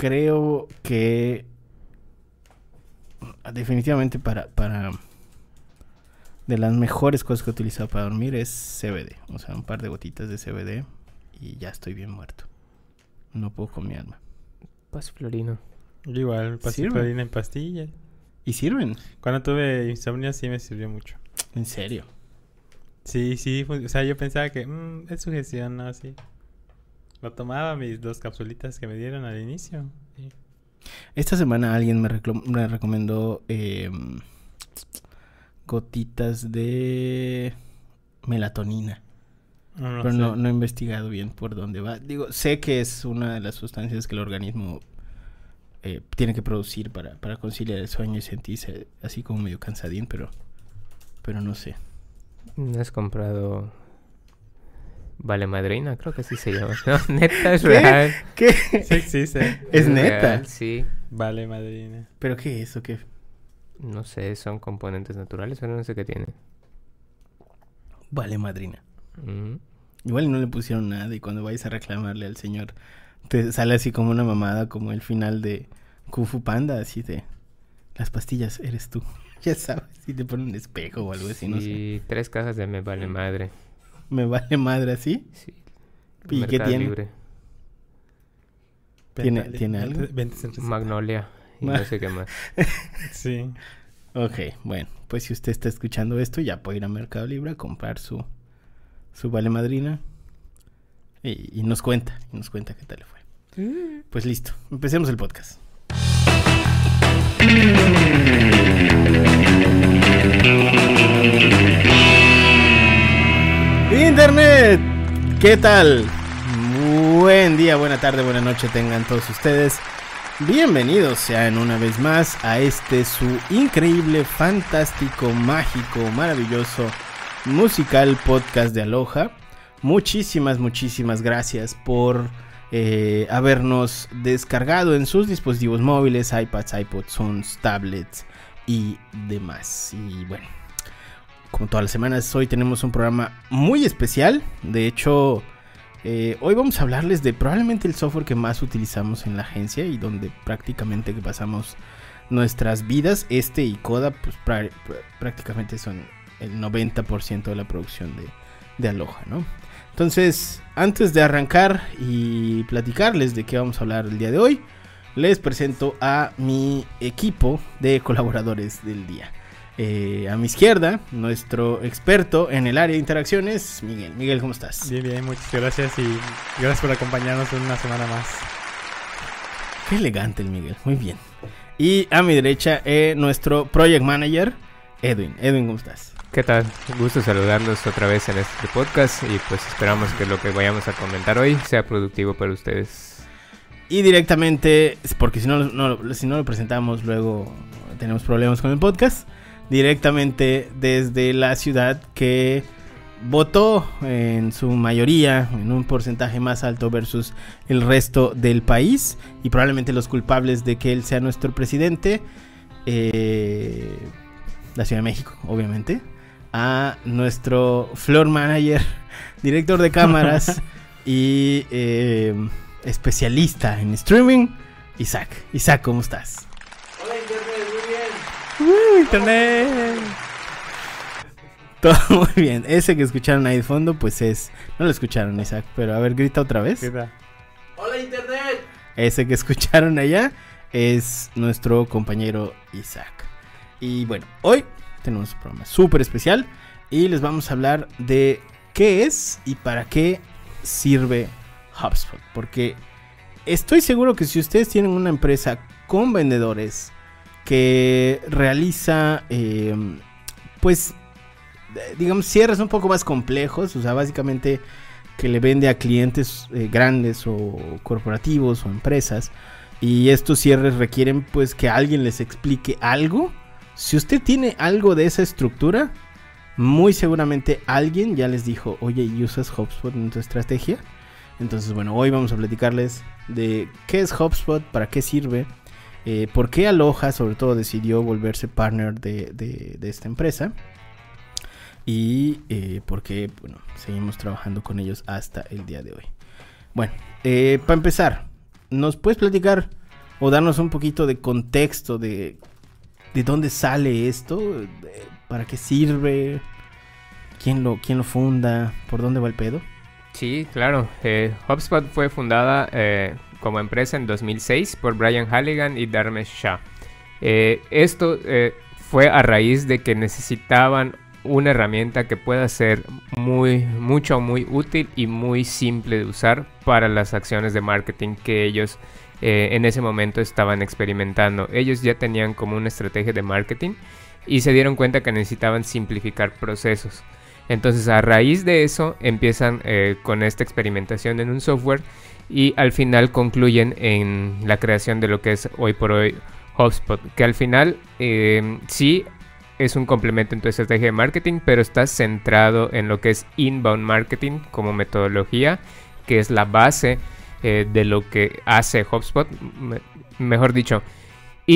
creo que definitivamente para, para de las mejores cosas que he utilizado para dormir es CBD. O sea, un par de gotitas de CBD y ya estoy bien muerto. No puedo con mi alma. Pasiflorino. Igual, pasiflorina en pastilla. ¿Y sirven? Cuando tuve insomnio sí me sirvió mucho. ¿En serio? Sí, sí. O sea, yo pensaba que mmm, es sugestión, ¿no? Así. Lo tomaba mis dos capsulitas que me dieron al inicio. Esta semana alguien me, me recomendó eh, gotitas de melatonina. pero no, no, he investigado bien por dónde va. Digo, sé que es una de las sustancias que el organismo eh, tiene que producir para, para conciliar el sueño y sentirse así como medio cansadín, pero, pero no sé. ¿No has comprado Vale Madrina? Creo que sí se llama. neta, es real. ¿Qué? Sí existe. ¿Es, neta? sí. Vale Madrina. ¿Pero qué es o qué? No sé, son componentes naturales, pero no sé qué tiene. Vale Madrina. Igual no le pusieron nada y cuando vais a reclamarle al señor te sale así como una mamada como el final de Kung Fu Panda, así de las pastillas eres tú. ya sabes, si te pone un espejo o algo así, no sé. tres cajas de me vale madre. ¿Me vale madre así? Sí. ¿Y qué tiene? ¿Tiene, ¿Tiene algo? Magnolia. Y no sé qué más. sí. Ok, bueno, pues si usted está escuchando esto, ya puede ir a Mercado Libre a comprar su, su vale madrina. Y, nos cuenta, y nos cuenta qué tal le fue. Mm. Pues listo, empecemos el podcast. Internet, ¿qué tal? Buen día, buena tarde, buena noche tengan todos ustedes. Bienvenidos sean una vez más a este su increíble, fantástico, mágico, maravilloso, musical podcast de Aloha. Muchísimas, muchísimas gracias por eh, habernos descargado en sus dispositivos móviles, iPads, iPods, tablets y demás. Y bueno, como todas las semanas, hoy tenemos un programa muy especial. De hecho, eh, hoy vamos a hablarles de probablemente el software que más utilizamos en la agencia y donde prácticamente que pasamos nuestras vidas. Este y Coda, pues prácticamente son el 90% de la producción de, de Aloha, ¿no? Entonces, antes de arrancar y platicarles de qué vamos a hablar el día de hoy, les presento a mi equipo de colaboradores del día. Eh, a mi izquierda, nuestro experto en el área de interacciones, Miguel. Miguel, ¿cómo estás? Bien, bien, muchas gracias y gracias por acompañarnos una semana más. Qué elegante el Miguel, muy bien. Y a mi derecha, eh, nuestro project manager, Edwin. Edwin, ¿cómo estás? ¿Qué tal? Gusto saludarlos otra vez en este podcast y pues esperamos que lo que vayamos a comentar hoy sea productivo para ustedes. Y directamente, porque si no, si no lo presentamos luego tenemos problemas con el podcast, directamente desde la ciudad que votó en su mayoría, en un porcentaje más alto versus el resto del país y probablemente los culpables de que él sea nuestro presidente. Eh, la Ciudad de México, obviamente a nuestro floor manager, director de cámaras y eh, especialista en streaming, Isaac. Isaac, ¿cómo estás? Internet. Todo muy bien. Ese que escucharon ahí de fondo, pues es. No lo escucharon, Isaac, pero a ver, grita otra vez. Hola Internet. Ese que escucharon allá es nuestro compañero Isaac. Y bueno, hoy tenemos un programa súper especial y les vamos a hablar de qué es y para qué sirve HubSpot. Porque estoy seguro que si ustedes tienen una empresa con vendedores que realiza, eh, pues, digamos, cierres un poco más complejos, o sea, básicamente que le vende a clientes eh, grandes o corporativos o empresas, y estos cierres requieren pues que alguien les explique algo si usted tiene algo de esa estructura, muy seguramente alguien ya les dijo, oye, ¿usas HubSpot en tu estrategia? Entonces, bueno, hoy vamos a platicarles de qué es HubSpot, para qué sirve, eh, por qué Aloha sobre todo decidió volverse partner de, esta empresa y eh, por qué bueno, seguimos trabajando con ellos hasta el día de hoy. Bueno, eh, para empezar, ¿nos puedes platicar o darnos un poquito de contexto de, de dónde sale esto, para qué sirve, quién lo, quién lo funda, por dónde va el pedo. Sí, claro. Eh, HubSpot fue fundada como empresa en 2006 por Brian Halligan y Dharmesh Shah. Eh, esto eh, fue a raíz de que necesitaban una herramienta que pueda ser muy, mucho, muy útil y muy simple de usar para las acciones de marketing que ellos eh, en ese momento estaban experimentando. Ellos ya tenían como una estrategia de marketing y se dieron cuenta que necesitaban simplificar procesos. Entonces a raíz de eso empiezan con esta experimentación en un software y al final concluyen en la creación de lo que es hoy por hoy HubSpot, que al final eh, sí es un complemento en tu estrategia de marketing, pero está centrado en lo que es inbound marketing como metodología, que es la base eh, de lo que hace HubSpot. Me- mejor dicho,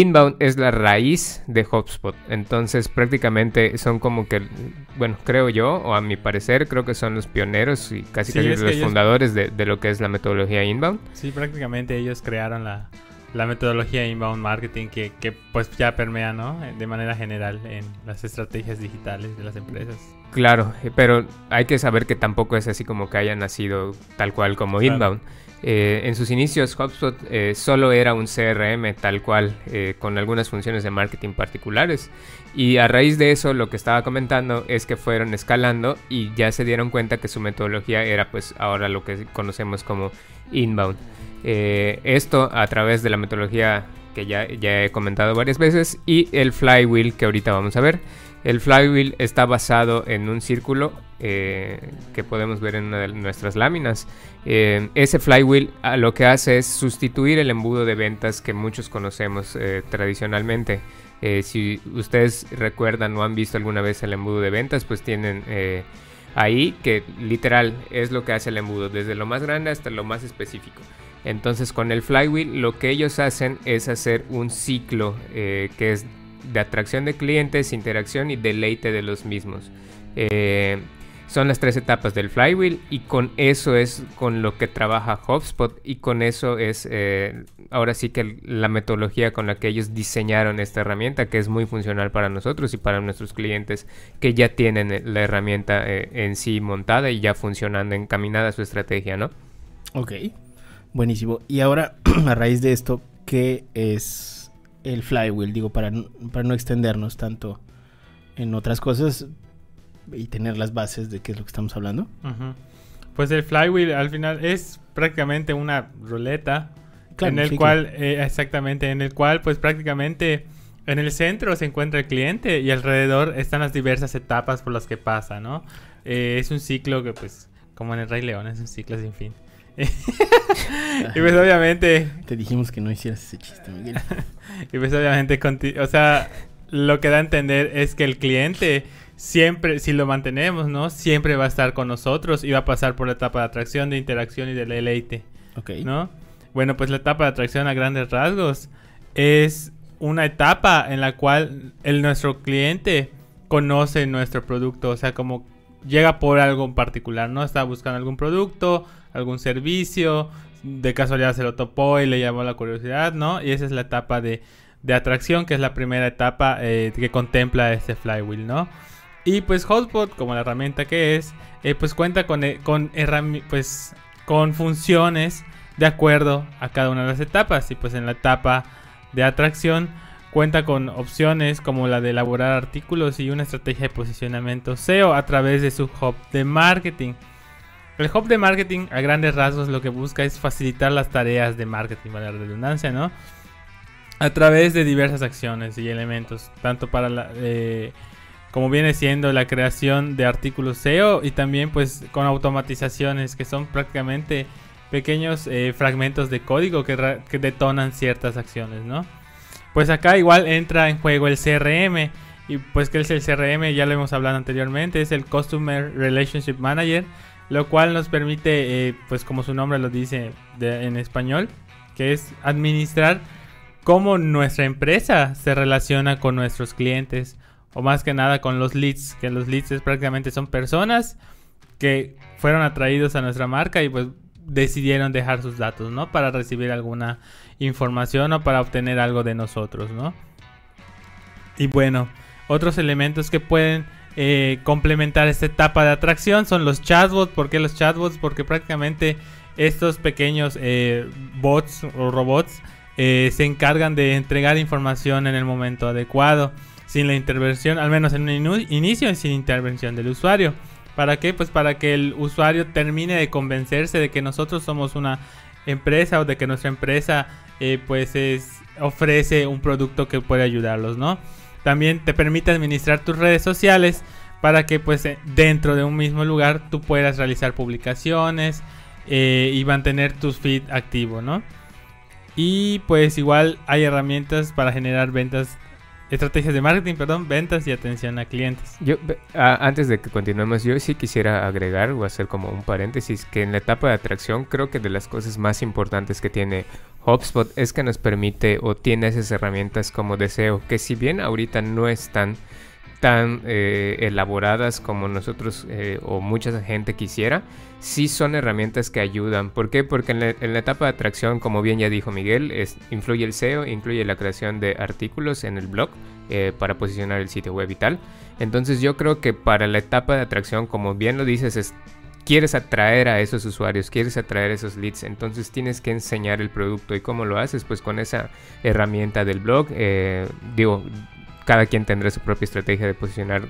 Inbound es la raíz de HubSpot. Entonces prácticamente son como que, bueno, creo yo, o a mi parecer, creo que son los pioneros y casi Sí, casi los ellos- fundadores de, de lo que es la metodología Inbound. Sí, prácticamente ellos crearon la, la metodología inbound marketing que, que pues ya permea, ¿no? De manera general en las estrategias digitales de las empresas. Claro, eh, pero hay que saber que tampoco es así como que haya nacido tal cual como Claro. Inbound. Eh, en sus inicios, HubSpot eh, solo era un CRM tal cual, eh, con algunas funciones de marketing particulares. Y a raíz de eso, lo que estaba comentando es que fueron escalando y ya se dieron cuenta que su metodología era pues ahora lo que conocemos como Inbound. Eh, esto a través de la metodología que ya, ya he comentado varias veces y el flywheel que ahorita vamos a ver. El flywheel está basado en un círculo eh, que podemos ver en una de nuestras láminas. Eh, ese flywheel ah, lo que hace es sustituir el embudo de ventas que muchos conocemos eh, tradicionalmente. Si ustedes recuerdan o han visto alguna vez el embudo de ventas, pues tienen ahí que literal es lo que hace el embudo, desde lo más grande hasta lo más específico. Entonces con el flywheel lo que ellos hacen es hacer un ciclo que es de atracción de clientes, interacción y deleite de los mismos. Eh, son las tres etapas del flywheel y con eso es con lo que trabaja HubSpot y con eso es eh, ahora sí que la metodología con la que ellos diseñaron esta herramienta que es muy funcional para nosotros y para nuestros clientes que ya tienen eh, la herramienta en sí montada y ya funcionando, encaminada su estrategia, ¿no? Ok, buenísimo. Y ahora, a raíz de esto, ¿qué es el flywheel? Digo, para, para no extendernos tanto en otras cosas y tener las bases de qué es lo que estamos hablando. Pues el flywheel al final es prácticamente una ruleta Claro, en el sí, cual, eh, exactamente, en el cual pues prácticamente en el centro se encuentra el cliente y alrededor están las diversas etapas por las que pasa, ¿no? Eh, es un ciclo que pues, como en el Rey León, es un ciclo sin fin. y pues obviamente Te dijimos que no hicieras ese chiste, Miguel. y pues obviamente, o sea, lo que da a entender es que el cliente siempre, si lo mantenemos, ¿no? Siempre va a estar con nosotros y va a pasar por la etapa de atracción, de interacción y de deleite, Ok. ¿no? Bueno, pues la etapa de atracción a grandes rasgos es una etapa en la cual el, nuestro cliente conoce nuestro producto, o sea, como llega por algo en particular, ¿no? Está buscando algún producto, algún servicio, de casualidad se lo topó y le llamó la curiosidad, ¿no? Y esa es la etapa de, de atracción, que es la primera etapa eh, que contempla este flywheel, ¿no? Y pues Hotspot, como la herramienta que es, eh, pues cuenta con, eh, con, pues, con funciones de acuerdo a cada una de las etapas. Y pues en la etapa de atracción cuenta con opciones como la de elaborar artículos y una estrategia de posicionamiento SEO a través de su hub de marketing. El hub de marketing a grandes rasgos lo que busca es facilitar las tareas de marketing, para la redundancia, ¿no? A través de diversas acciones y elementos, tanto para la... eh, como viene siendo la creación de artículos SEO y también pues con automatizaciones que son prácticamente pequeños eh, fragmentos de código que, que detonan ciertas acciones, ¿no? Pues acá igual entra en juego el CRM y pues que es el CRM, ya lo hemos hablado anteriormente, es el Customer Relationship Manager, lo cual nos permite, eh, pues como su nombre lo dice en español, que es administrar cómo nuestra empresa se relaciona con nuestros clientes o más que nada con los leads, que los leads prácticamente son personas que fueron atraídos a nuestra marca y pues decidieron dejar sus datos, ¿no? Para recibir alguna información o para obtener algo de nosotros, ¿no? Y bueno, otros elementos que pueden eh, complementar esta etapa de atracción son los chatbots. ¿Por qué los chatbots? Porque prácticamente estos pequeños eh, bots o robots eh, se encargan de entregar información en el momento adecuado, sin la intervención, al menos en un inicio, sin intervención del usuario. ¿Para qué? Pues para que el usuario termine de convencerse de que nosotros somos una empresa o de que nuestra empresa pues es, ofrece un producto que puede ayudarlos, ¿no? También te permite administrar tus redes sociales para que pues eh, dentro de un mismo lugar tú puedas realizar publicaciones eh, y mantener tus feed activo, ¿no? Y pues igual hay herramientas para generar ventas Estrategias de marketing, perdón, ventas y atención a clientes. Yo, antes de que continuemos, yo sí quisiera agregar o hacer como un paréntesis que en la etapa de atracción creo que de las cosas más importantes que tiene HubSpot es que nos permite o tiene esas herramientas como deseo, que si bien ahorita no están tan eh, elaboradas como nosotros eh, o mucha gente quisiera, sí son herramientas que ayudan. ¿Por qué? Porque en la, etapa de atracción, como bien ya dijo Miguel, es, influye el SEO, incluye la creación de artículos en el blog eh, para posicionar el sitio web y tal. Entonces yo creo que para la etapa de atracción, como bien lo dices, es, quieres atraer a esos usuarios, quieres atraer esos leads, entonces tienes que enseñar el producto y cómo lo haces, pues con esa herramienta del blog, digo, cada quien tendrá su propia estrategia de posicionar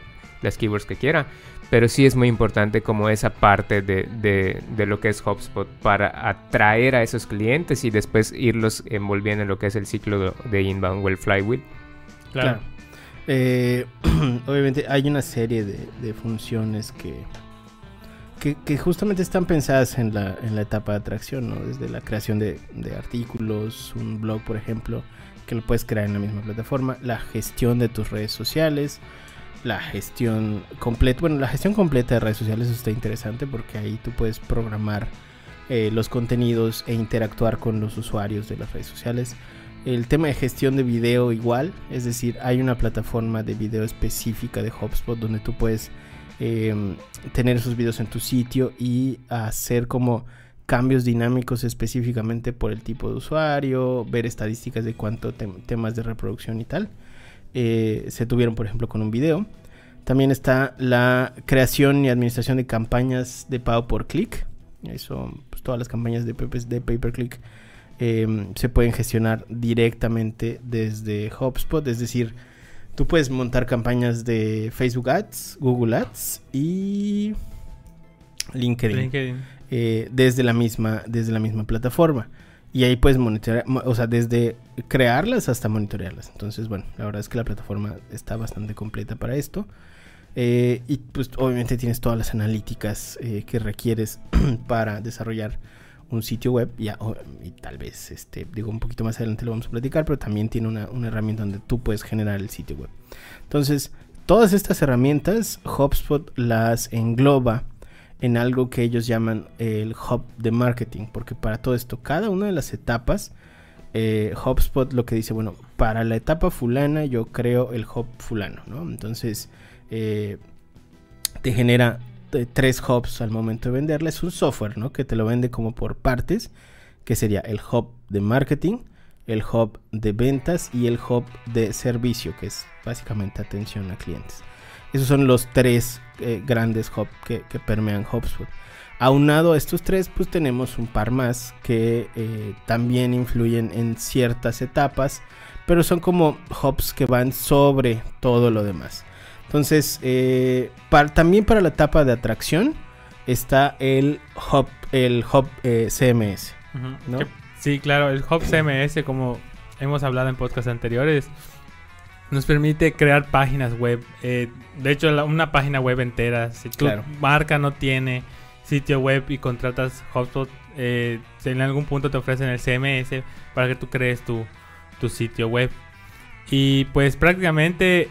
las keywords que quiera. Pero sí es muy importante como esa parte de, lo que es HubSpot para atraer a esos clientes y después irlos envolviendo en lo que es el ciclo de, inbound o el flywheel. Claro. Eh, obviamente hay una serie de, funciones que, que, justamente están pensadas en la, en la etapa de atracción, ¿no? Desde la creación de, de artículos, un blog, por ejemplo que lo puedes crear en la misma plataforma, la gestión de tus redes sociales, la gestión completa, bueno, la gestión completa de redes sociales está interesante porque ahí tú puedes programar eh, los contenidos e interactuar con los usuarios de las redes sociales. El tema de gestión de video igual, es decir, hay una plataforma de video específica de HubSpot donde tú puedes em, tener esos videos en tu sitio y hacer como cambios dinámicos específicamente por el tipo de usuario, ver estadísticas de cuánto temas de reproducción y tal. Eh, se tuvieron, por ejemplo, con un video. También está la creación y administración de campañas de pago por clic. Eso, pues todas las campañas de, de pay per click em, se pueden gestionar directamente desde HubSpot. Es decir, tú puedes montar campañas de Facebook Ads, Google Ads y LinkedIn. LinkedIn. Eh, desde, la misma, desde la misma plataforma. Y ahí puedes monitorear, o sea, desde crearlas hasta monitorearlas. Entonces, bueno, la verdad es que la plataforma está bastante completa para esto. Eh, y pues obviamente tienes todas las analíticas eh, que requieres para desarrollar un sitio web. Y tal vez, este, digo, un poquito más adelante lo vamos a platicar, pero también tiene una, una herramienta donde tú puedes generar el sitio web. Entonces, todas estas herramientas, HubSpot las engloba en algo que ellos llaman el hub de marketing, porque para todo esto, cada una de las etapas, eh, HubSpot lo que dice, bueno, para la etapa fulana yo creo el hub fulano, ¿no? Entonces, eh, te genera eh, tres hubs al momento de venderle, es un software, ¿no? Que te lo vende como por partes, que sería el hub de marketing, el hub de ventas y el hub de servicio, que es básicamente atención a clientes. Esos son los tres eh, grandes hubs que, permean HubSpot. Aunado a estos tres, pues tenemos un par más que eh, también influyen en ciertas etapas, pero son como hubs que van sobre todo lo demás. Entonces, eh, también para la etapa de atracción está el hub, el hub CMS. Sí, claro, el hub CMS, como hemos hablado en podcasts anteriores, nos permite crear páginas web. Eh, de hecho, una página web entera. Si tu marca no tiene sitio web y contratas HubSpot, eh, en algún punto te ofrecen el CMS para que tú crees tu, tu sitio web. Y pues prácticamente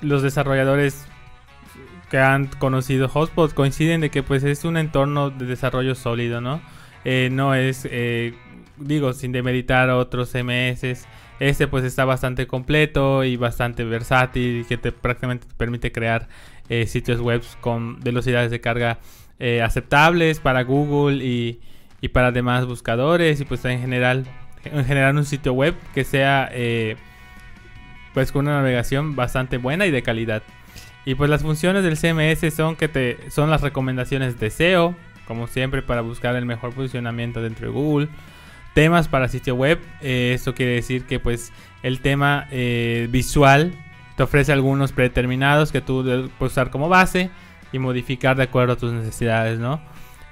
los desarrolladores que han conocido HubSpot coinciden de que pues es un entorno de desarrollo sólido, ¿no? Eh, no es, digo, sin demeritar otros CMS este pues está bastante completo y bastante versátil que te prácticamente te permite crear eh, sitios web con velocidades de carga eh, aceptables para Google y, para demás buscadores y pues en general en generar un sitio web que sea eh, pues con una navegación bastante buena y de calidad. Y pues las funciones del CMS son que te son las recomendaciones de SEO, como siempre para buscar el mejor posicionamiento dentro de Google. Temas para sitio web, eh, esto quiere decir que pues el tema eh, visual te ofrece algunos predeterminados que tú puedes usar como base y modificar de acuerdo a tus necesidades, ¿no?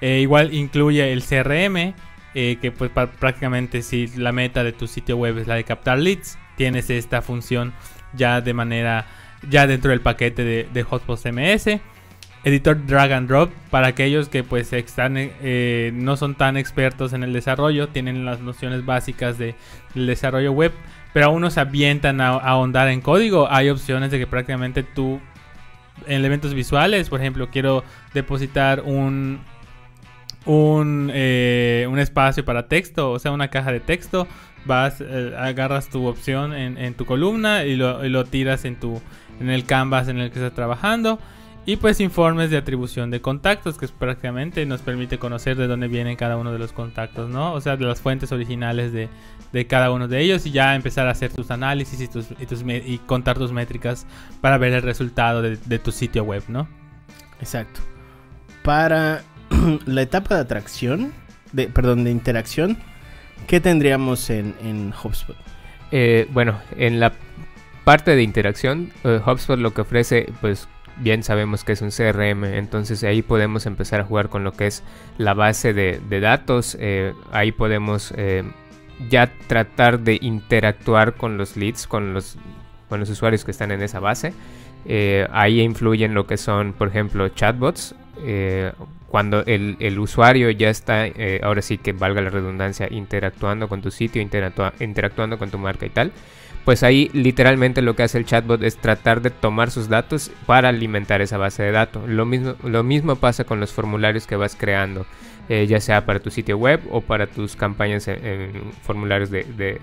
Eh, igual incluye el CRM, que pues prácticamente si la meta de tu sitio web es la de captar leads, tienes esta función ya de manera ya dentro del paquete de, de Hotspot CMS. Editor drag and drop para aquellos que pues están eh, no son tan expertos en el desarrollo, tienen las nociones básicas de, del desarrollo web, pero aún no se avientan a, ahondar en código. Hay opciones de que prácticamente tú en elementos visuales, por ejemplo, quiero depositar un un, eh, un espacio para texto, o sea, una caja de texto, vas, eh, agarras tu opción en, en tu columna y lo, y lo tiras en tu en el canvas en el que estás trabajando. Y pues informes de atribución de contactos, que prácticamente nos permite conocer de dónde vienen cada uno de los contactos, ¿no? O sea, de las fuentes originales de, de cada uno de ellos y ya empezar a hacer tus análisis y, tus, y, contar tus métricas para ver el resultado de, de tu sitio web, ¿no? Exacto. Para la etapa de atracción, de, perdón, de interacción, ¿qué tendríamos en, en HubSpot? Eh, bueno, en la parte de interacción, eh, HubSpot lo que ofrece, pues bien sabemos que es un CRM, entonces ahí podemos empezar a jugar con lo que es la base de, datos, eh, ahí podemos eh, ya tratar de interactuar con los leads, con los, con los usuarios que están en esa base. ahí influyen lo que son, por ejemplo, chatbots. Cuando el, el, usuario ya está, ahora sí que valga la redundancia, interactuando con tu sitio, interactuando con tu marca y tal pues ahí literalmente lo que hace el chatbot es tratar de tomar sus datos para alimentar esa base de datos. Lo mismo, lo mismo pasa con los formularios que vas creando, eh, ya sea para tu sitio web o para tus campañas en, formularios de,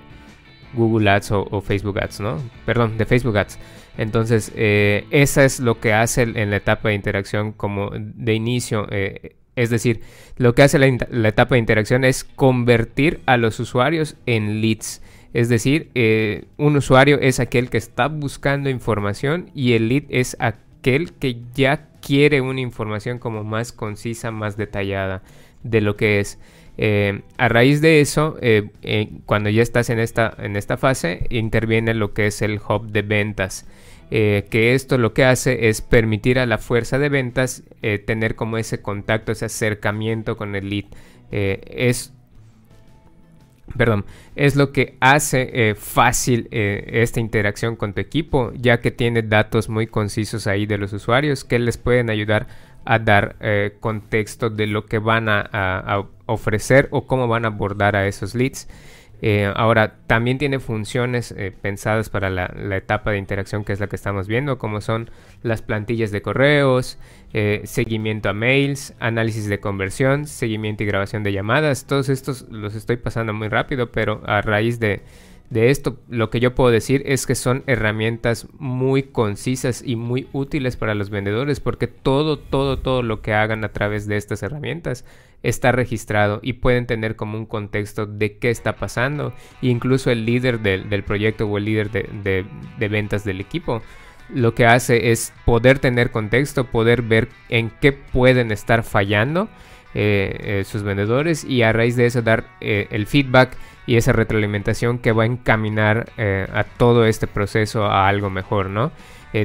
Google Ads o, Facebook Ads, ¿no? Perdón, de Facebook Ads. Entonces, eh, esa es lo que hace en la etapa de interacción como de inicio. Eh, es decir, lo que hace la etapa de interacción es convertir a los usuarios en leads. Es decir, eh, un usuario es aquel que está buscando información y el lead es aquel que ya quiere una información como más concisa, más detallada de lo que es. Eh, a raíz de eso, cuando ya estás en esta, en esta fase, interviene lo que es el hub de ventas. Que esto lo que hace es permitir a la fuerza de ventas tener como ese contacto, ese acercamiento con el lead. es perdón, es lo que hace eh, fácil eh, esta interacción con tu equipo, ya que tiene datos muy concisos ahí de los usuarios que les pueden ayudar a dar eh, contexto de lo que van a, ofrecer o cómo van a abordar a esos leads. Eh, ahora, también tiene funciones eh, pensadas para la, etapa de interacción que es la que estamos viendo, como son las plantillas de correos, eh, seguimiento a mails, análisis de conversión, seguimiento y grabación de llamadas. Todos estos los estoy pasando muy rápido, pero a raíz de, de esto, lo que yo puedo decir es que son herramientas muy concisas y muy útiles para los vendedores porque todo, todo, todo lo que hagan a través de estas herramientas está registrado y pueden tener como un contexto de qué está pasando. incluso el líder del, proyecto o el líder de, ventas del equipo lo que hace es poder tener contexto, poder ver en qué pueden estar fallando eh, eh, sus vendedores y a raíz de eso dar eh, el feedback y esa retroalimentación que va a encaminar a todo este proceso a algo mejor, ¿no?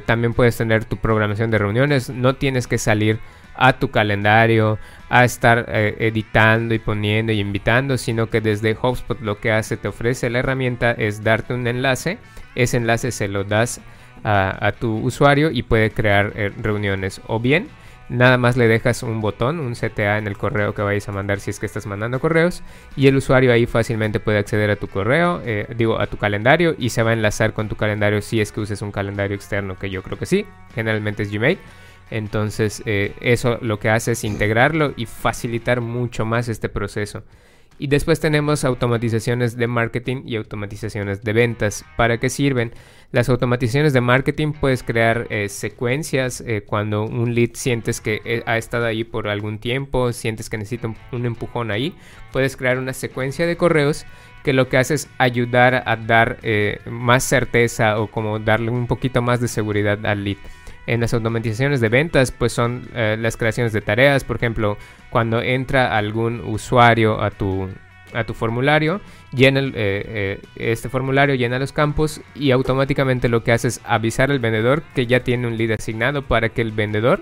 También puedes tener tu programación de reuniones, no tienes que salir a tu calendario, a estar eh, editando y poniendo y invitando, sino que desde HubSpot lo que hace, te ofrece la herramienta es darte un enlace, ese enlace se lo das a, tu usuario y puede crear reuniones o bien Nada más le dejas un botón, un CTA en el correo que vayas a mandar si es que estás mandando correos. Y el usuario ahí fácilmente puede acceder a tu correo, eh, digo, a tu calendario y se va a enlazar con tu calendario si es que uses un calendario externo, que yo creo que sí. Generalmente es Gmail. Entonces, eh, eso lo que hace es integrarlo y facilitar mucho más este proceso. Y después tenemos automatizaciones de marketing y automatizaciones de ventas. ¿Para qué sirven? Las automatizaciones de marketing puedes crear eh, secuencias eh, cuando un lead sientes que ha estado ahí por algún tiempo, sientes que necesita un, empujón ahí. Puedes crear una secuencia de correos que lo que hace es ayudar a dar más certeza o como darle un poquito más de seguridad al lead. En las automatizaciones de ventas, pues son eh, las creaciones de tareas. Por ejemplo, cuando entra algún usuario a tu, a tu formulario, llena eh, eh, este formulario, llena los campos y automáticamente lo que hace es avisar al vendedor que ya tiene un lead asignado para que el vendedor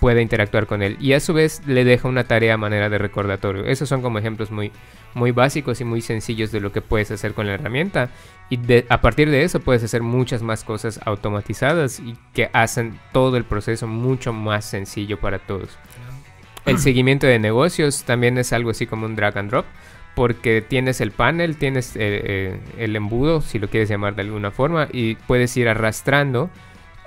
pueda interactuar con él. Y a su vez le deja una tarea a manera de recordatorio. Esos son como ejemplos muy, muy básicos y muy sencillos de lo que puedes hacer con la herramienta. Y a partir de eso puedes hacer muchas más cosas automatizadas y que hacen todo el proceso mucho más sencillo para todos. El seguimiento de negocios también es algo así como un drag and drop porque tienes el panel, tienes eh, eh, el embudo, si lo quieres llamar de alguna forma, y puedes ir arrastrando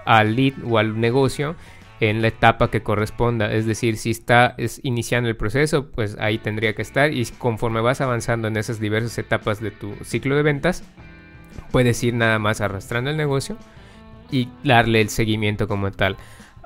al lead o al negocio en la etapa que corresponda. Es decir, si está iniciando el proceso, pues ahí tendría que estar. Y conforme vas avanzando en esas diversas etapas de tu ciclo de ventas, puedes ir nada más arrastrando el negocio y darle el seguimiento como tal.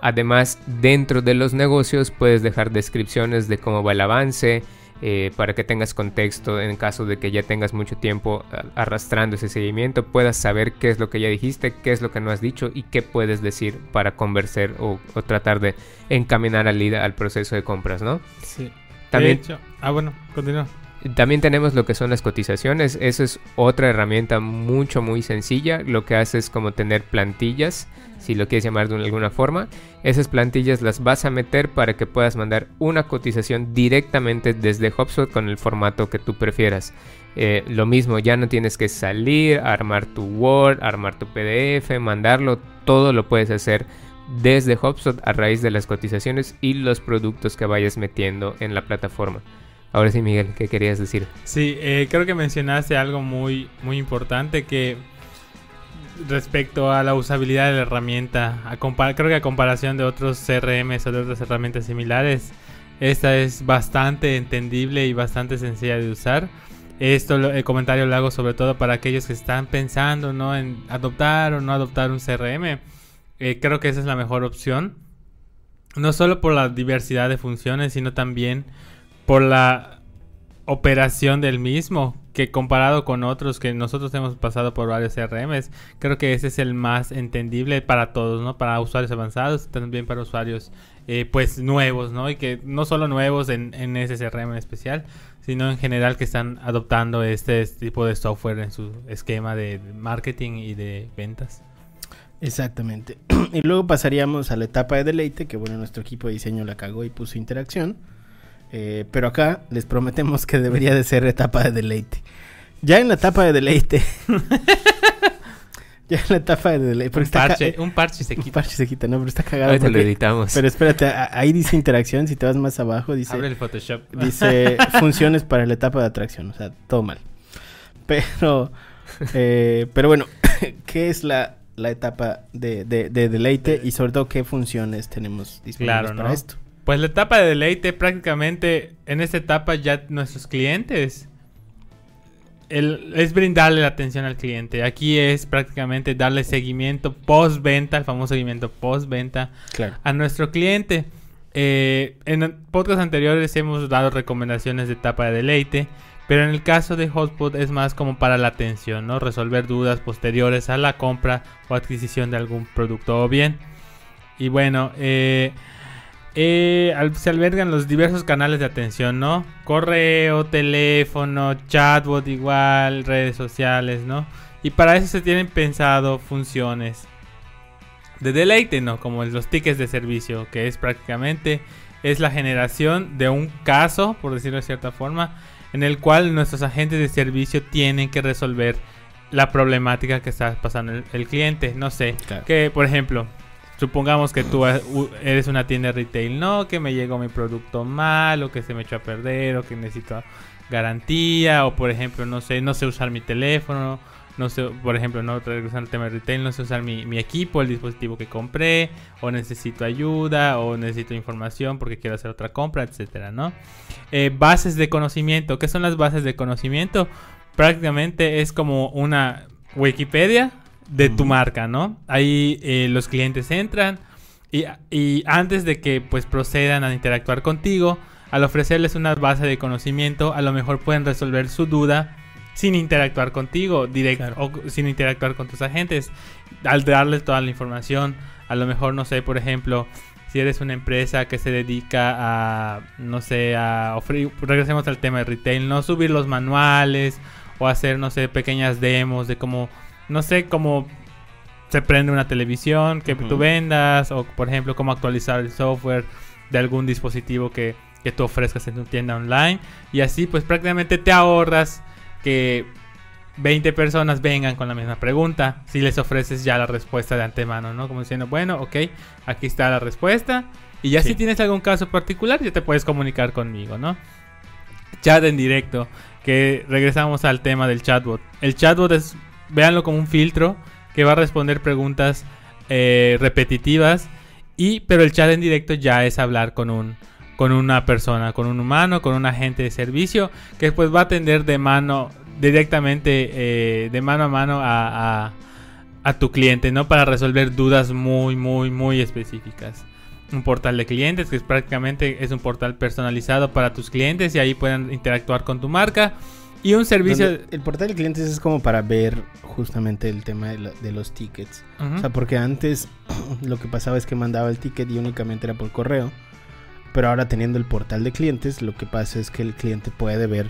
Además, dentro de los negocios puedes dejar descripciones de cómo va el avance, eh, para que tengas contexto en caso de que ya tengas mucho tiempo arrastrando ese seguimiento, puedas saber qué es lo que ya dijiste, qué es lo que no has dicho y qué puedes decir para convencer o, tratar de encaminar al líder al proceso de compras, ¿no? Sí. También, ah, bueno, continúa. También tenemos lo que son las cotizaciones. Eso es otra herramienta mucho, muy sencilla. Lo que hace es como tener plantillas si lo quieres llamar de alguna forma. Esas plantillas las vas a meter para que puedas mandar una cotización directamente desde HubSpot con el formato que tú prefieras. Eh, lo mismo, ya no tienes que salir, armar tu Word, armar tu PDF, mandarlo, todo lo puedes hacer desde HubSpot a raíz de las cotizaciones y los productos que vayas metiendo en la plataforma. Ahora sí, Miguel, ¿qué querías decir? Sí, eh, creo que mencionaste algo muy, muy importante que respecto a la usabilidad de la herramienta, creo que a comparación de otros CRMs o de otras herramientas similares, esta es bastante entendible y bastante sencilla de usar. Esto el comentario lo hago sobre todo para aquellos que están pensando ¿no? en adoptar o no adoptar un CRM. Eh, creo que esa es la mejor opción. No solo por la diversidad de funciones, sino también por la operación del mismo que comparado con otros que nosotros hemos pasado por varios CRMs, creo que ese es el más entendible para todos, ¿no? Para usuarios avanzados, también para usuarios eh, pues nuevos, ¿no? Y que no solo nuevos en, en ese CRM en especial, sino en general que están adoptando este tipo de software en su esquema de marketing y de ventas. Exactamente. y luego pasaríamos a la etapa de deleite, que bueno, nuestro equipo de diseño la cagó y puso interacción. Eh, pero acá les prometemos que debería de ser etapa de deleite. Ya en la etapa de deleite. ya en la etapa de deleite. Un parche, un parche se quita. Un parche se quita, no, pero está cagado. Ahorita lo editamos. Pero espérate, ahí dice interacción. Si te vas más abajo, dice. Abre el Photoshop. Dice funciones para la etapa de atracción. O sea, todo mal. Pero. Eh, pero bueno, ¿qué es la, la etapa de, de, de, deleite y sobre todo qué funciones tenemos disponibles para esto? Pues la etapa de deleite prácticamente en esta etapa ya nuestros clientes es brindarle la atención al cliente. Aquí es prácticamente darle seguimiento post-venta, el famoso seguimiento post-venta a nuestro cliente. Eh, en podcast anteriores hemos dado recomendaciones de etapa de deleite, pero en el caso de Hotspot es más como para la atención, ¿no? Resolver dudas posteriores a la compra o adquisición de algún producto o bien. Y bueno, eh, eh, se albergan los diversos canales de atención, ¿no? Correo, teléfono, chatbot igual, redes sociales, ¿no? Y para eso se tienen pensado funciones de deleite, ¿no? Como los tickets de servicio, que es prácticamente es la generación de un caso, por decirlo de cierta forma, en el cual nuestros agentes de servicio tienen que resolver la problemática que está pasando el, cliente. No sé, que por ejemplo, Supongamos que tú eres una tienda retail, no, que me llegó mi producto mal, o que se me echó a perder, o que necesito garantía, o por ejemplo, no sé, no sé usar mi teléfono, no sé, por ejemplo, no regresando al tema de retail, no sé usar mi, mi equipo, el dispositivo que compré, o necesito ayuda, o necesito información porque quiero hacer otra compra, etcétera, ¿no? Eh, bases de conocimiento. ¿Qué son las bases de conocimiento? Prácticamente es como una Wikipedia de tu marca, ¿no? Ahí eh, los clientes entran y, y antes de que pues procedan a interactuar contigo, al ofrecerles una base de conocimiento, a lo mejor pueden resolver su duda sin interactuar contigo, directo Claro. o sin interactuar con tus agentes, al darles toda la información, a lo mejor no sé, por ejemplo, si eres una empresa que se dedica a, no sé, a ofrecer, regresemos al tema de retail, no subir los manuales o hacer, no sé, pequeñas demos de cómo, no sé, cómo se prende una televisión que tú vendas o, por ejemplo, cómo actualizar el software de algún dispositivo que, que tú ofrezcas en tu tienda online. Y así, pues prácticamente te ahorras que 20 personas vengan con la misma pregunta si les ofreces ya la respuesta de antemano, ¿no? Como diciendo, bueno, ok, aquí está la respuesta. Y ya Sí. si tienes algún caso particular, ya te puedes comunicar conmigo, ¿no? Chat en directo, que regresamos al tema del chatbot. El chatbot es, véanlo como un filtro que va a responder preguntas eh, repetitivas, y, pero el chat en directo ya es hablar con un con una persona, con un humano, con un agente de servicio, que pues va a atender de mano, directamente, eh, de mano a mano a, a- a tu cliente, ¿no? Para resolver dudas muy, muy, muy específicas. Un portal de clientes, que es prácticamente es un portal personalizado para tus clientes y ahí pueden interactuar con tu marca. Y un servicio... Donde el portal de clientes es como para ver justamente el tema de, la- de los tickets. O sea, porque antes lo que pasaba es que mandaba el ticket y únicamente era por correo. Pero ahora teniendo el portal de clientes, lo que pasa es que el cliente puede ver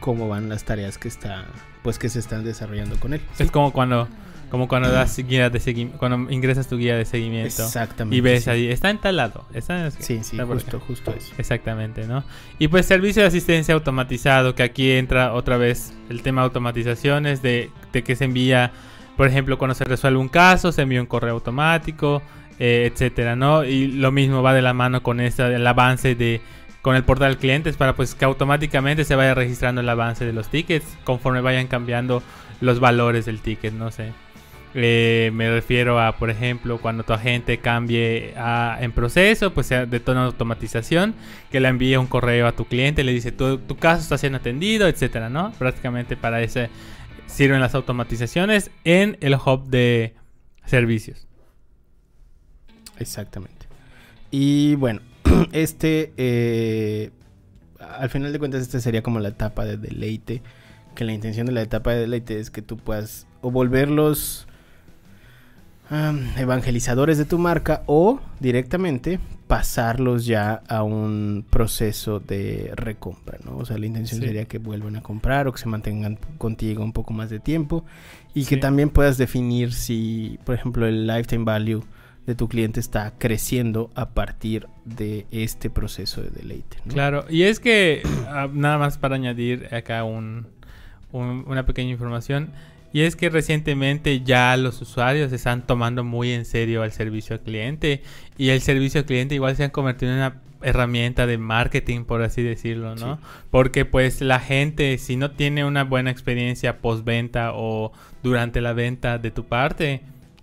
cómo van las tareas que está, pues que se están desarrollando con él. Es como cuando, como cuando das guía de seguimiento, cuando ingresas tu guía de seguimiento Exactamente. y ves sí. ahí, está en tal lado, está en- Sí, sí, está justo, justo eso. Exactamente, ¿no? Y pues servicio de asistencia automatizado, que aquí entra otra vez el tema de automatizaciones, de, de que se envía, por ejemplo, cuando se resuelve un caso, se envía un correo automático, eh, etcétera, ¿no? Y lo mismo va de la mano con esta, el avance de con el portal clientes para pues que automáticamente se vaya registrando el avance de los tickets conforme vayan cambiando los valores del ticket, no sé. Me refiero a, por ejemplo, cuando tu agente cambie en proceso, pues sea de tono de automatización, que le envíe un correo a tu cliente, le dice tu, tu caso está siendo atendido, etcétera, ¿no? Prácticamente para eso sirven las automatizaciones en el hub de servicios. Exactamente. Y bueno, este, eh, al final de cuentas, esta sería como la etapa de deleite. Que la intención de la etapa de deleite es que tú puedas o volverlos evangelizadores de tu marca o directamente pasarlos ya a un proceso de recompra, ¿no? O sea, la intención Sí. sería que vuelvan a comprar o que se mantengan contigo un poco más de tiempo y que también puedas definir si, por ejemplo, el lifetime value de tu cliente está creciendo a partir de este proceso de deleite. ¿no? Claro, y es que ah, nada más para añadir acá un, un- una pequeña información, y es que recientemente ya los usuarios están tomando muy en serio el servicio al cliente, y el servicio al cliente igual se han convertido en una herramienta de marketing, por así decirlo, ¿no? Sí. Porque pues la gente, si no tiene una buena experiencia postventa o durante la venta de tu parte,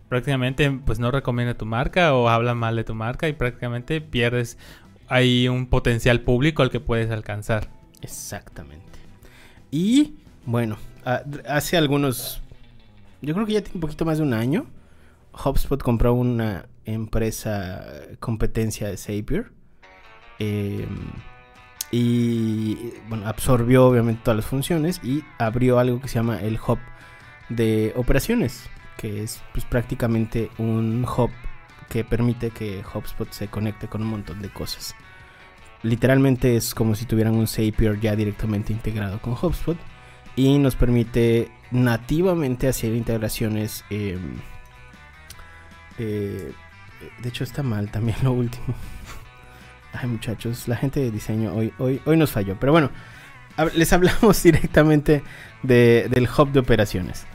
prácticamente pues no recomienda tu marca o habla mal de tu marca y prácticamente pierdes ahí un potencial público al que puedes alcanzar. Exactamente. Y bueno, hace algunos, yo creo que ya tiene un poquito más de un año, HubSpot compró una empresa competencia de Zapier. eh, y bueno, absorbió obviamente todas las funciones y abrió algo que se llama el hub de operaciones, que es pues, prácticamente un hub que permite que HubSpot se conecte con un montón de cosas. Literalmente es como si tuvieran un Zapier ya directamente integrado con HubSpot y nos permite nativamente hacer integraciones. eh, eh, de hecho está mal también lo último. Ay muchachos, la gente de diseño hoy, hoy, hoy nos falló. Pero bueno, les hablamos directamente de- del hub de operaciones.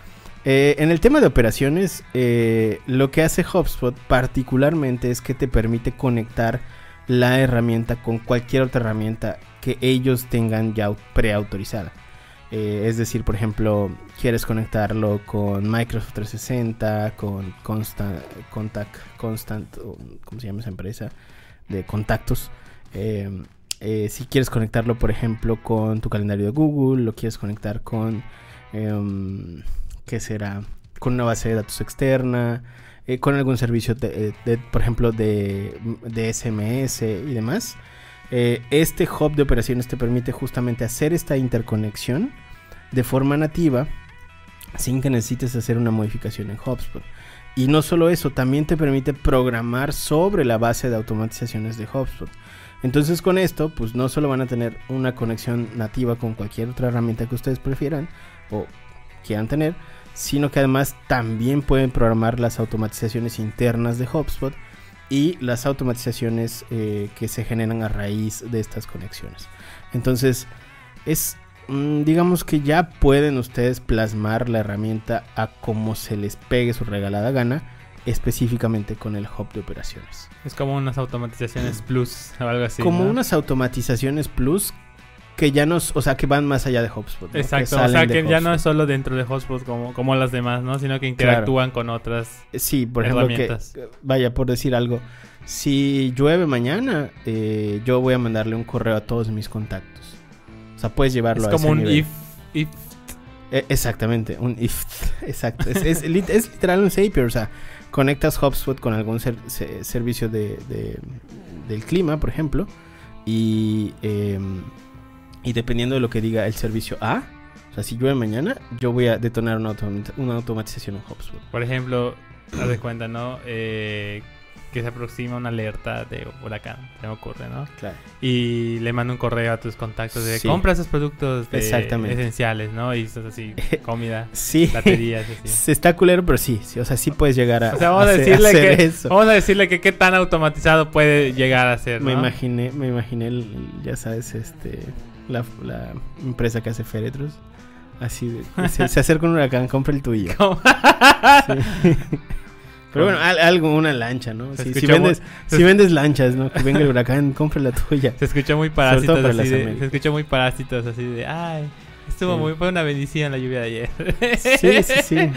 Eh, en el tema de operaciones, eh, lo que hace HubSpot particularmente es que te permite conectar la herramienta con cualquier otra herramienta que ellos tengan ya au- preautorizada. Eh, es decir, por ejemplo, quieres conectarlo con Microsoft 360, con Constant, Contact, Constant, ¿cómo se llama esa empresa? De contactos. Eh, eh, si quieres conectarlo, por ejemplo, con tu calendario de Google, lo quieres conectar con, em, ¿qué será? Con una base de datos externa, eh, con algún servicio, de, de- por ejemplo, de, de SMS y demás. Eh, este hub de operaciones te permite justamente hacer esta interconexión de forma nativa sin que necesites hacer una modificación en HubSpot. Y no solo eso, también te permite programar sobre la base de automatizaciones de HubSpot. Entonces con esto, pues no solo van a tener una conexión nativa con cualquier otra herramienta que ustedes prefieran o quieran tener, sino que además también pueden programar las automatizaciones internas de HubSpot y las automatizaciones eh, que se generan a raíz de estas conexiones. Entonces, es mm, digamos que ya pueden ustedes plasmar la herramienta a como se les pegue su regalada gana, específicamente con el hub de operaciones. Es como unas automatizaciones plus o algo así. como ¿no? unas automatizaciones plus que ya nos, o sea, que van más allá de HubSpot. ¿no? Que Exacto, o sea que ya no HubSpot. es solo dentro de Hotspot como, como las demás, ¿no? Sino que interactúan con otras. Sí, por ejemplo, que, vaya, por decir algo, si llueve mañana, eh, yo voy a mandarle un correo a todos mis contactos. O sea, puedes llevarlo Es a como ese un nivel. if, if. Eh, exactamente, un if. Exacto. Es, es lit- es literal un Zapier. O sea, conectas HubSpot con algún ser- se- servicio de, de- del clima, por ejemplo. Y, eh, y dependiendo de lo que diga el servicio A, o sea, si llueve mañana, yo voy a detonar una, automa- una automatización en HubSpot. Por ejemplo, haz de cuenta, ¿no? Eh, que se aproxima una alerta de huracán, se me ocurre, ¿no? Claro. Y le mando un correo a tus contactos de Sí. compra esos productos de- Exactamente. esenciales, ¿no? Y eso es así, comida, Sí. baterías, así. Se está culero, pero sí, sí. O sea, sí puedes llegar a, O sea, vamos a hacer- decirle hacer que eso. vamos a decirle que qué tan automatizado puede llegar a ser, Me ¿no? imaginé, me imaginé, el- ya sabes, este, la, la empresa que hace féretros. Así, de, se, se acerca un huracán, compra el tuyo. Pero bueno, al- algo, una lancha, ¿no? Si, vendes, si vendes lanchas, ¿no? Que venga el huracán, compra la tuya. Se escuchó muy parásitos para así las de, Américas. se escuchó muy parásitos así de, ay, estuvo Sí. muy fue una bendición la lluvia de ayer. Sí, sí, sí.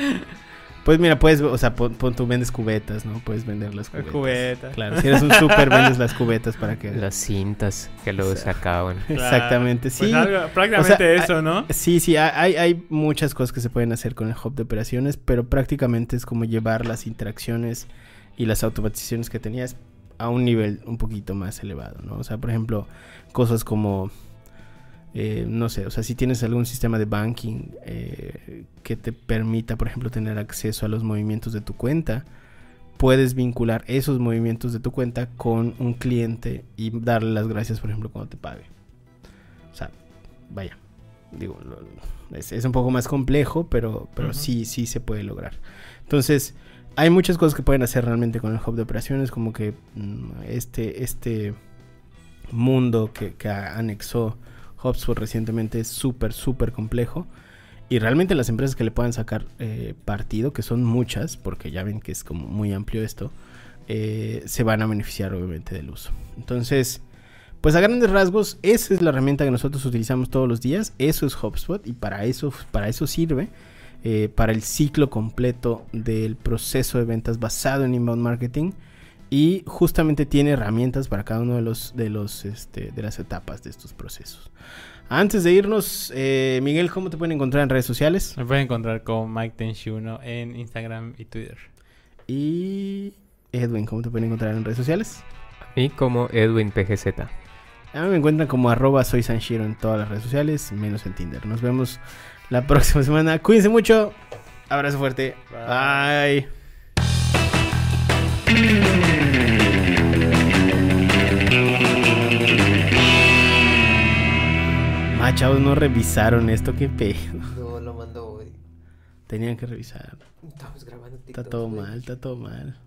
Pues mira, puedes, o sea, pon, pon- tú vendes cubetas, ¿no? Puedes vender las cubetas. Cubetas. Claro, si eres un súper, vendes las cubetas para que... Las cintas que luego se acaban. Exactamente, sí. Pues algo- prácticamente O sea, eso, ¿no? Sí, sí, hay, hay muchas cosas que se pueden hacer con el hub de operaciones, pero prácticamente es como llevar las interacciones y las automatizaciones que tenías a un nivel un poquito más elevado, ¿no? O sea, por ejemplo, cosas como, eh, no sé, o sea, si tienes algún sistema de banking eh, que te permita, por ejemplo, tener acceso a los movimientos de tu cuenta, puedes vincular esos movimientos de tu cuenta con un cliente y darle las gracias, por ejemplo, cuando te pague. O sea, vaya, digo, es, es un poco más complejo, pero, pero sí, sí se puede lograr. Entonces, hay muchas cosas que pueden hacer realmente con el hub de operaciones, como que mm, este, este mundo que, que anexó HubSpot recientemente es súper, súper complejo. Y realmente las empresas que le puedan sacar eh, partido, que son muchas, porque ya ven que es como muy amplio esto, eh, se van a beneficiar obviamente del uso. Entonces, pues a grandes rasgos, esa es la herramienta que nosotros utilizamos todos los días. Eso es HubSpot y para eso, para eso sirve. eh, para el ciclo completo del proceso de ventas basado en inbound marketing. Y justamente tiene herramientas para cada uno de los, de los este, de las etapas de estos procesos. Antes de irnos, eh, Miguel, ¿cómo te pueden encontrar en redes sociales? Me pueden encontrar con Mike Tenshuno en Instagram y Twitter. Y Edwin, ¿cómo te pueden encontrar en redes sociales? Y como Edwin PGZ. A mí me encuentran como arroba soy Sanshiro en todas las redes sociales, menos en Tinder. Nos vemos la próxima semana. Cuídense mucho. Abrazo fuerte. Bye. Bye. Ah, chavos, no revisaron esto, qué pedo. No, lo mandó hoy. Tenían que revisar. Estamos grabando Está TikTok. todo güey. mal, está todo mal.